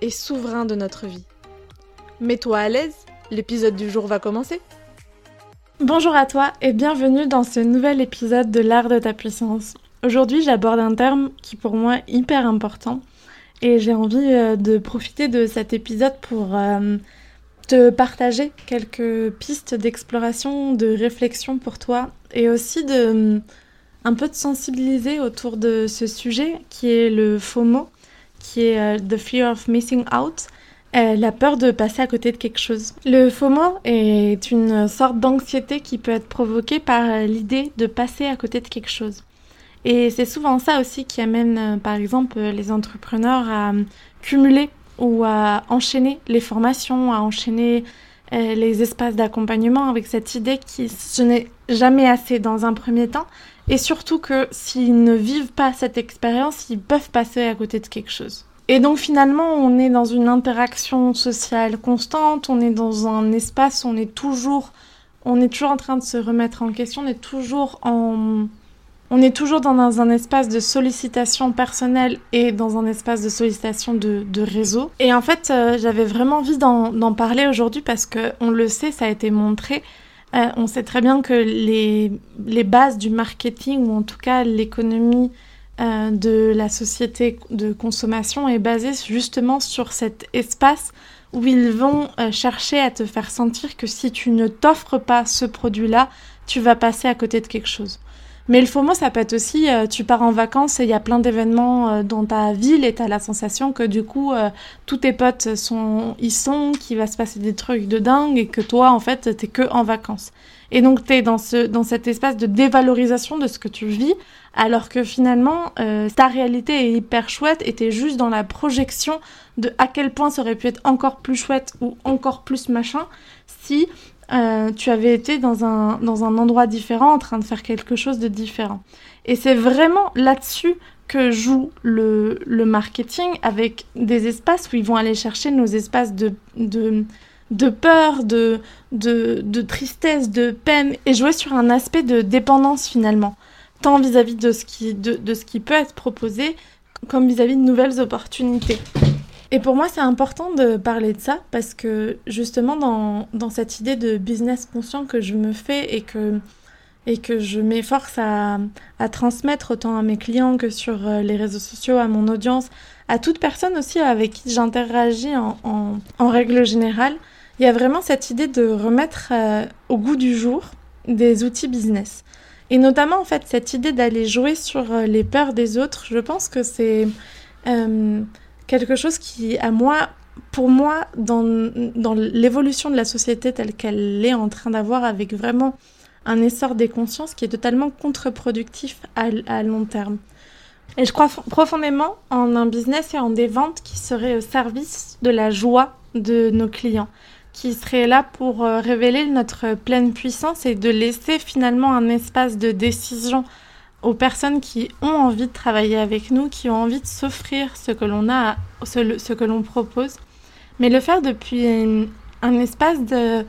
et souverains de notre vie. Mets-toi à l'aise, l'épisode du jour va commencer. Bonjour à toi et bienvenue dans ce nouvel épisode de l'art de ta puissance. Aujourd'hui j'aborde un terme qui pour moi est hyper important et j'ai envie euh, de profiter de cet épisode pour euh, te partager quelques pistes d'exploration, de réflexion pour toi et aussi de un peu de sensibiliser autour de ce sujet qui est le FOMO, qui est euh, The Fear of Missing Out, euh, la peur de passer à côté de quelque chose. Le FOMO est une sorte d'anxiété qui peut être provoquée par l'idée de passer à côté de quelque chose. Et c'est souvent ça aussi qui amène, euh, par exemple, les entrepreneurs à cumuler ou à enchaîner les formations, à enchaîner les espaces d'accompagnement avec cette idée qui ce n'est jamais assez dans un premier temps et surtout que s'ils ne vivent pas cette expérience, ils peuvent passer à côté de quelque chose. Et donc finalement, on est dans une interaction sociale constante, on est dans un espace on est toujours, on est toujours en train de se remettre en question, on est toujours en, on est toujours dans un, espace de sollicitation personnelle et dans un espace de sollicitation de, réseau. Et en fait, euh, j'avais vraiment envie d'en parler aujourd'hui parce que on le sait, ça a été montré. Euh, on sait très bien que les, les, bases du marketing, ou en tout cas l'économie euh, de la société de consommation, est basée justement sur cet espace où ils vont euh, chercher à te faire sentir que si tu ne t'offres pas ce produit-là, tu vas passer à côté de quelque chose. Mais le FOMO, ça peut être aussi, euh, tu pars en vacances et il y a plein d'événements euh, dans ta ville et tu as la sensation que du coup, euh, tous tes potes sont, y sont, qu'il va se passer des trucs de dingue et que toi, en fait, t'es que en vacances. Et donc, tu es dans, ce, dans cet espace de dévalorisation de ce que tu vis, alors que finalement, ta réalité est hyper chouette et tu juste dans la projection de à quel point ça aurait pu être encore plus chouette ou encore plus machin si euh, tu avais été dans un, dans un endroit différent en train de faire quelque chose de différent. Et c'est vraiment là-dessus que joue le, le, marketing avec des espaces où ils vont aller chercher nos espaces de, de, de peur, de, de, de, tristesse, de peine et jouer sur un aspect de dépendance finalement, tant vis-à-vis de, ce qui, de, de ce qui peut être proposé comme vis-à-vis -vis de nouvelles opportunités. Et pour moi, c'est important de parler de ça parce que justement, dans, dans, cette idée de business conscient que je me fais et que, et que je m'efforce à, à transmettre autant à mes clients que sur euh, les réseaux sociaux, à mon audience, à toute personne aussi avec qui j'interagis en, en, en, règle générale, il y a vraiment cette idée de remettre euh, au goût du jour des outils business. Et notamment, en fait, cette idée d'aller jouer sur euh, les peurs des autres, je pense que c'est quelque chose qui, à moi, pour moi, dans, dans l'évolution de la société telle qu'elle est en train d'avoir, avec vraiment un essor des consciences qui est totalement contre-productif à, long terme. Et je crois profondément en un business et en des ventes qui seraient au service de la joie de nos clients, qui seraient là pour euh, révéler notre pleine puissance et de laisser finalement un espace de décision aux personnes qui ont envie de travailler avec nous, qui ont envie de s'offrir ce que l'on a, ce, que l'on propose, mais le faire depuis un espace de,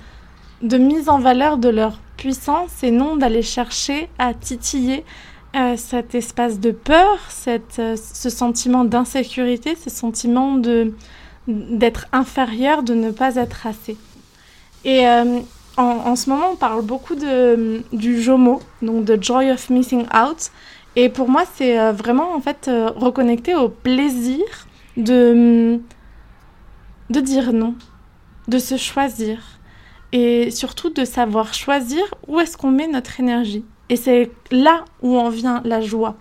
de mise en valeur de leur puissance et non d'aller chercher à titiller euh, cet espace de peur, cette, euh, ce sentiment d'insécurité, ce sentiment d'être inférieur, de ne pas être assez. Et euh, en, ce moment, on parle beaucoup de, du JOMO, donc de Joy of Missing Out. Et pour moi, c'est euh, vraiment en fait euh, reconnecter au plaisir de, de dire non, de se choisir et surtout de savoir choisir où est-ce qu'on met notre énergie. Et c'est là où en vient la joie.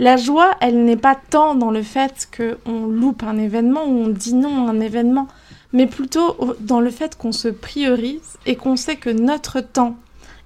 La joie, elle n'est pas tant dans le fait qu'on loupe un événement ou on dit non à un événement mais plutôt dans le fait qu'on se priorise et qu'on sait que notre temps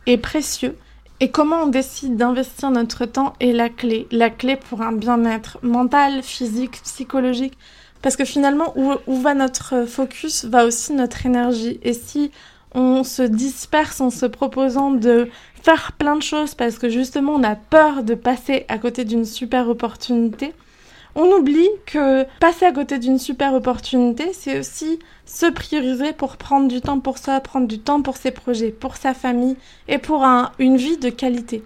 est précieux et comment on décide d'investir notre temps est la clé, la clé pour un bien-être mental, physique, psychologique, Parce que finalement, où, va notre focus, va aussi notre énergie. Et si on se disperse en se proposant de faire plein de choses parce que justement on a peur de passer à côté d'une super opportunité, on oublie que passer à côté d'une super opportunité, c'est aussi se prioriser pour prendre du temps pour soi, prendre du temps pour ses projets, pour sa famille et pour une vie de qualité.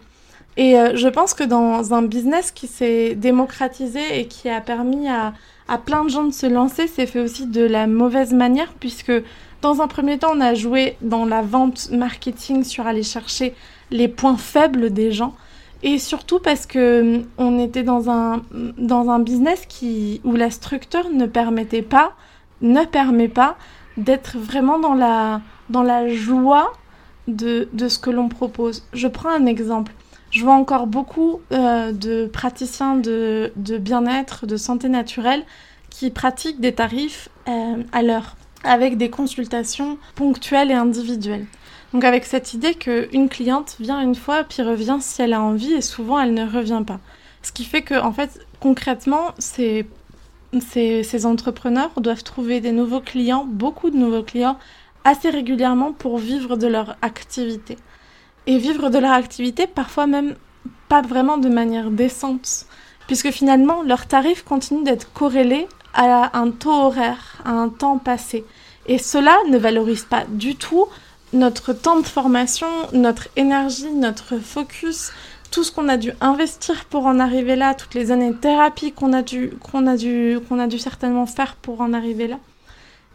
Et euh, je pense que dans un business qui s'est démocratisé et qui a permis à, à plein de gens de se lancer, c'est fait aussi de la mauvaise manière puisque dans un premier temps, on a joué dans la vente marketing sur aller chercher les points faibles des gens. Et surtout parce que hum, on était dans un, dans un business qui, où la structure ne permettait pas, ne permet pas d'être vraiment dans la, dans la joie de, de ce que l'on propose. Je prends un exemple. Je vois encore beaucoup euh, de praticiens de, de bien-être, de santé naturelle qui pratiquent des tarifs euh, à l'heure, avec des consultations ponctuelles et individuelles. Donc avec cette idée qu'une cliente vient une fois puis revient si elle a envie et souvent elle ne revient pas. Ce qui fait que en fait concrètement ces, ces, ces entrepreneurs doivent trouver des nouveaux clients, beaucoup de nouveaux clients assez régulièrement pour vivre de leur activité. Et vivre de leur activité parfois même pas vraiment de manière décente, puisque finalement leurs tarifs continuent d'être corrélés à un taux horaire, à un temps passé. Et cela ne valorise pas du tout notre temps de formation, notre énergie, notre focus, tout ce qu'on a dû investir pour en arriver là, toutes les années de thérapie qu'on a dû, qu'on a dû, qu'on a dû certainement faire pour en arriver là.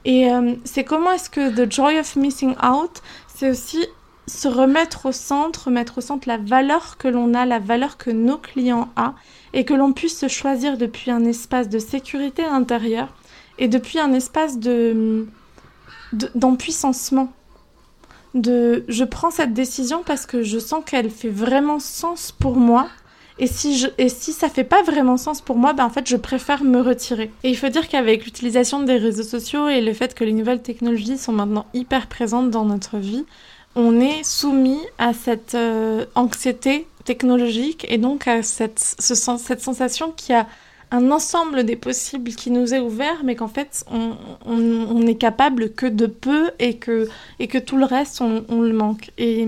Et euh, c'est comment est-ce que The Joy of Missing Out, c'est aussi se remettre au centre, mettre au centre la valeur que l'on a, la valeur que nos clients ont, et que l'on puisse se choisir depuis un espace de sécurité intérieure et depuis un espace de d'empuissancement de je prends cette décision parce que je sens qu'elle fait vraiment sens pour moi. Et si, je, et ça fait pas vraiment sens pour moi, ben en fait, je préfère me retirer. Et il faut dire qu'avec l'utilisation des réseaux sociaux et le fait que les nouvelles technologies sont maintenant hyper présentes dans notre vie, on est soumis à cette euh, anxiété technologique et donc à cette, ce, cette sensation qui a un ensemble des possibles qui nous est ouvert, mais qu'en fait, on, est capable que de peu et que, et que tout le reste, on, le manque. Et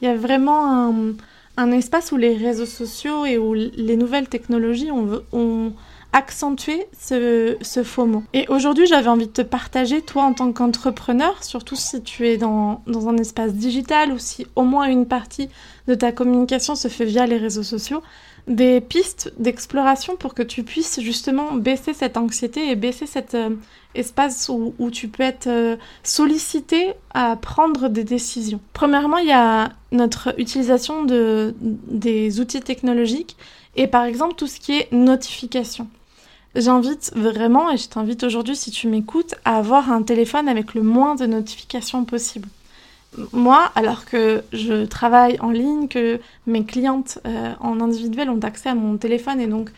il y a vraiment un, espace où les réseaux sociaux et où les nouvelles technologies ont, accentué ce, ce mot. Et aujourd'hui, j'avais envie de te partager, toi en tant qu'entrepreneur, surtout si tu es dans, dans un espace digital ou si au moins une partie de ta communication se fait via les réseaux sociaux, des pistes d'exploration pour que tu puisses justement baisser cette anxiété et baisser cet euh, espace où, tu peux être euh, sollicité à prendre des décisions. Premièrement, il y a notre utilisation de, des outils technologiques et par exemple tout ce qui est notification. J'invite vraiment, et je t'invite aujourd'hui si tu m'écoutes, à avoir un téléphone avec le moins de notifications possible moi, alors que je travaille en ligne, que mes clientes euh, en individuel ont accès à mon téléphone et donc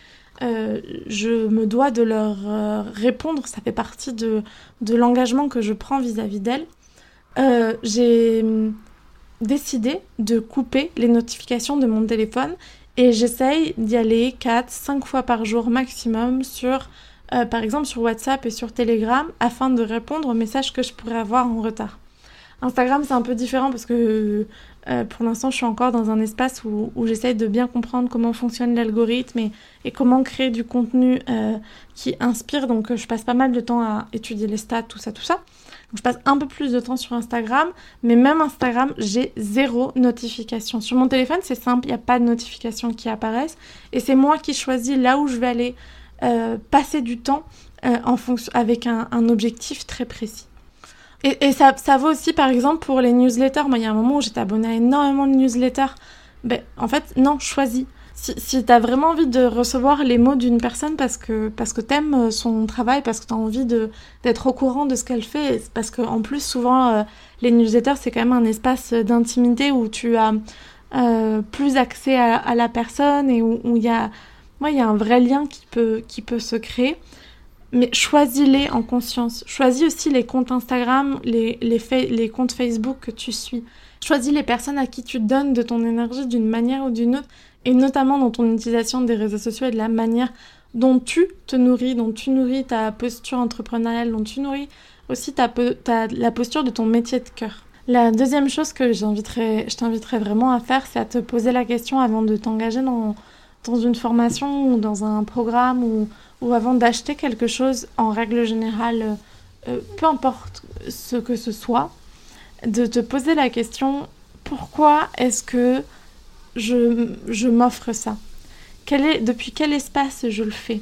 euh, je me dois de leur euh, répondre, ça fait partie de, de l'engagement que je prends vis-à-vis d'elles, j'ai décidé de couper les notifications de mon téléphone et j'essaye d'y aller 4-5 fois par jour maximum sur, par exemple, sur WhatsApp et sur Telegram afin de répondre aux messages que je pourrais avoir en retard. Instagram, c'est un peu différent parce que euh, pour l'instant, je suis encore dans un espace où, j'essaye de bien comprendre comment fonctionne l'algorithme et, comment créer du contenu euh, qui inspire. Donc, je passe pas mal de temps à étudier les stats, tout ça, tout ça. Je passe un peu plus de temps sur Instagram, mais même Instagram, j'ai zéro notification. Sur mon téléphone, c'est simple, il n'y a pas de notification qui apparaissent et c'est moi qui choisis là où je vais aller euh, passer du temps euh, avec un objectif très précis. Et, et ça, ça vaut aussi, par exemple, pour les newsletters. Moi, il y a un moment où j'étais abonnée à énormément de newsletters. Ben, en fait, non, choisis. Si, si tu as vraiment envie de recevoir les mots d'une personne parce que, parce que t'aimes euh, son travail, parce que tu as envie d'être au courant de ce qu'elle fait, parce qu'en plus, souvent, euh, les newsletters, c'est quand même un espace d'intimité où tu as euh, plus accès à, à, la personne et où il y a, ouais, y a un vrai lien qui peut, qui peut se créer mais choisis-les en conscience. Choisis aussi les comptes Instagram, les, comptes Facebook que tu suis. Choisis les personnes à qui tu donnes de ton énergie d'une manière ou d'une autre, et notamment dans ton utilisation des réseaux sociaux et de la manière dont tu te nourris, dont tu nourris ta posture entrepreneuriale, dont tu nourris aussi ta, la posture de ton métier de cœur. La deuxième chose que je t'inviterais vraiment à faire, c'est à te poser la question avant de t'engager dans, dans une formation ou dans un programme ou, ou avant d'acheter quelque chose en règle générale, euh, peu importe ce que ce soit, de te poser la question pourquoi est-ce que je, je m'offre ça? Quel est, Depuis quel espace je le fais?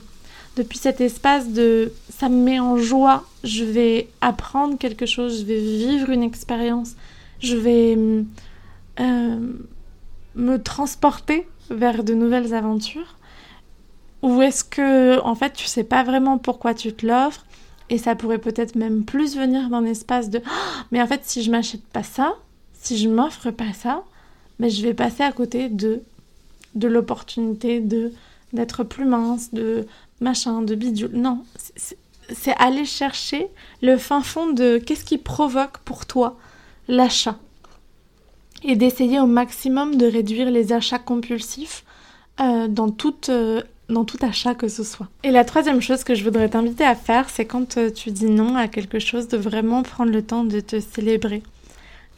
Depuis cet espace de ça me met en joie, je vais apprendre quelque chose, je vais vivre une expérience, je vais euh, me transporter vers de nouvelles aventures Ou est-ce que, en fait, tu sais pas vraiment pourquoi tu te l'offres et ça pourrait peut-être même plus venir d'un espace de oh, mais en fait, si je m'achète pas ça, si je m'offre pas ça, mais je vais passer à côté de de l'opportunité de d'être plus mince, de machin, de bidule. Non, c'est aller chercher le fin fond de qu'est-ce qui provoque pour toi l'achat et d'essayer au maximum de réduire les achats compulsifs euh, dans, toute, euh, dans tout achat que ce soit. Et la troisième chose que je voudrais t'inviter à faire, c'est quand euh, tu dis non à quelque chose, de vraiment prendre le temps de te célébrer.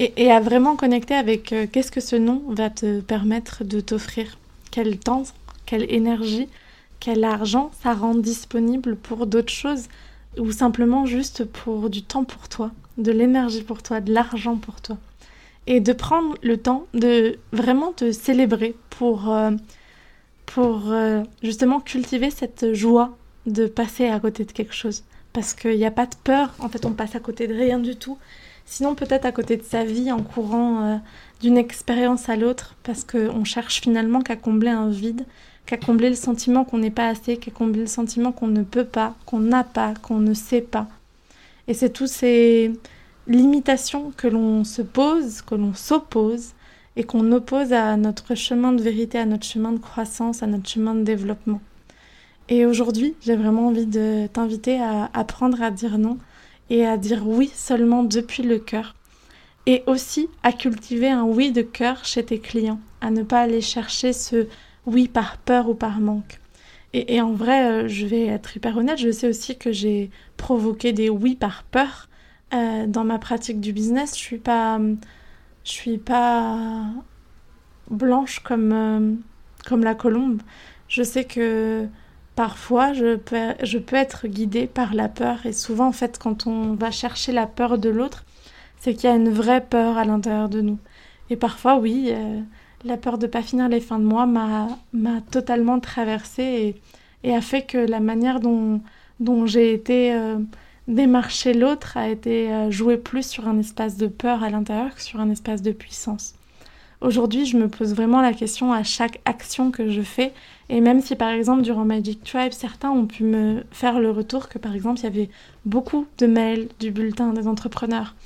Et, à vraiment connecter avec qu'est-ce que ce non va te permettre de t'offrir? Quel temps, quelle énergie, quel argent ça rend disponible pour d'autres choses? Ou simplement juste pour du temps pour toi, de l'énergie pour toi, de l'argent pour toi? Et de prendre le temps de vraiment te célébrer pour, euh, pour euh, justement cultiver cette joie de passer à côté de quelque chose. Parce qu'il n'y a pas de peur, en fait on passe à côté de rien du tout. Sinon peut-être à côté de sa vie en courant euh, d'une expérience à l'autre, parce qu'on cherche finalement qu'à combler un vide, qu'à combler le sentiment qu'on n'est pas assez, qu'à combler le sentiment qu'on ne peut pas, qu'on n'a pas, qu'on ne sait pas. Et c'est tous ces limitation que l'on se pose, que l'on s'oppose et qu'on oppose à notre chemin de vérité, à notre chemin de croissance, à notre chemin de développement. Et aujourd'hui, j'ai vraiment envie de t'inviter à apprendre à dire non et à dire oui seulement depuis le cœur. Et aussi à cultiver un oui de cœur chez tes clients, à ne pas aller chercher ce oui par peur ou par manque. Et, en vrai, euh, je vais être hyper honnête, je sais aussi que j'ai provoqué des oui par peur euh, dans ma pratique du business, je suis pas, je suis pas blanche comme, euh, comme la colombe. Je sais que parfois je peux, je peux être guidée par la peur et souvent en fait quand on va chercher la peur de l'autre, c'est qu'il y a une vraie peur à l'intérieur de nous. Et parfois oui, euh, la peur de pas finir les fins de mois m'a totalement traversée et, a fait que la manière dont, dont j'ai été démarcher l'autre a été euh, joué plus sur un espace de peur à l'intérieur que sur un espace de puissance. Aujourd'hui, je me pose vraiment la question à chaque action que je fais. Et même si, par exemple, durant Magic Tribe, certains ont pu me faire le retour que, par exemple, il y avait beaucoup de mails du bulletin des entrepreneurs.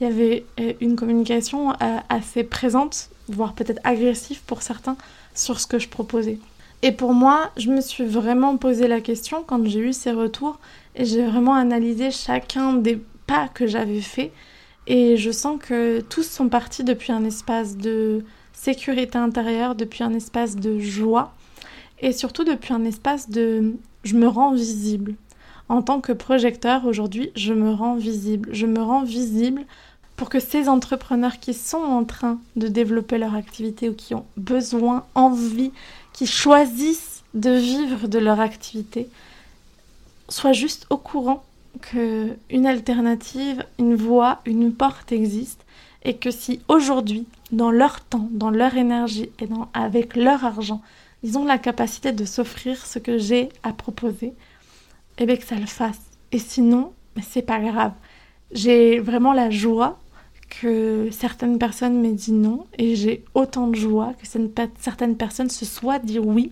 Il y avait euh, une communication euh, assez présente, voire peut-être agressive pour certains, sur ce que je proposais. Et pour moi, je me suis vraiment posé la question quand j'ai eu ces retours et j'ai vraiment analysé chacun des pas que j'avais fait et je sens que tous sont partis depuis un espace de sécurité intérieure, depuis un espace de joie et surtout depuis un espace de je me rends visible. En tant que projecteur aujourd'hui, je me rends visible. Je me rends visible pour que ces entrepreneurs qui sont en train de développer leur activité ou qui ont besoin, envie, qui choisissent de vivre de leur activité, soient juste au courant qu'une alternative, une voie, une porte existe et que si aujourd'hui, dans leur temps, dans leur énergie et dans, avec leur argent, ils ont la capacité de s'offrir ce que j'ai à proposer, eh bien que ça le fasse. Et sinon, c'est pas grave. J'ai vraiment la joie que certaines personnes m'aient dit non et j'ai autant de joie que certaines personnes se soient dit oui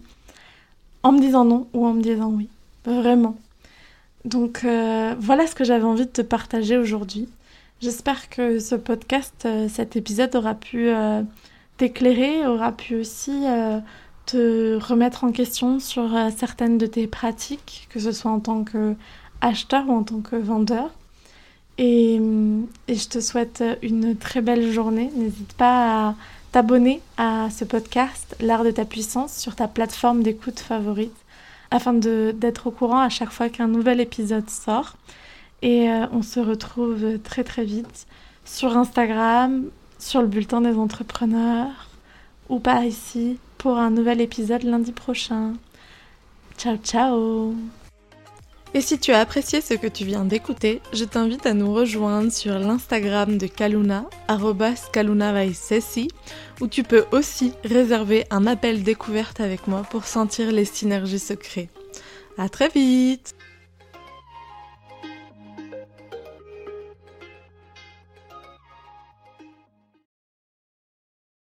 en me disant non ou en me disant oui. Vraiment. Donc euh, voilà ce que j'avais envie de te partager aujourd'hui. J'espère que ce podcast, euh, cet épisode aura pu euh, t'éclairer, aura pu aussi te remettre en question sur certaines de tes pratiques, que ce soit en tant que acheteur ou en tant que vendeur. Et, je te souhaite une très belle journée. N'hésite pas à t'abonner à ce podcast, L'art de ta puissance, sur ta plateforme d'écoute favorite, afin d'être au courant à chaque fois qu'un nouvel épisode sort. Et euh, on se retrouve très très vite sur Instagram, sur le bulletin des entrepreneurs ou par ici pour un nouvel épisode lundi prochain. Ciao ciao et si tu as apprécié ce que tu viens d'écouter, je t'invite à nous rejoindre sur l'Instagram de Kaluna, @kalunavaisesi, où tu peux aussi réserver un appel découverte avec moi pour sentir les synergies secrets. À très vite!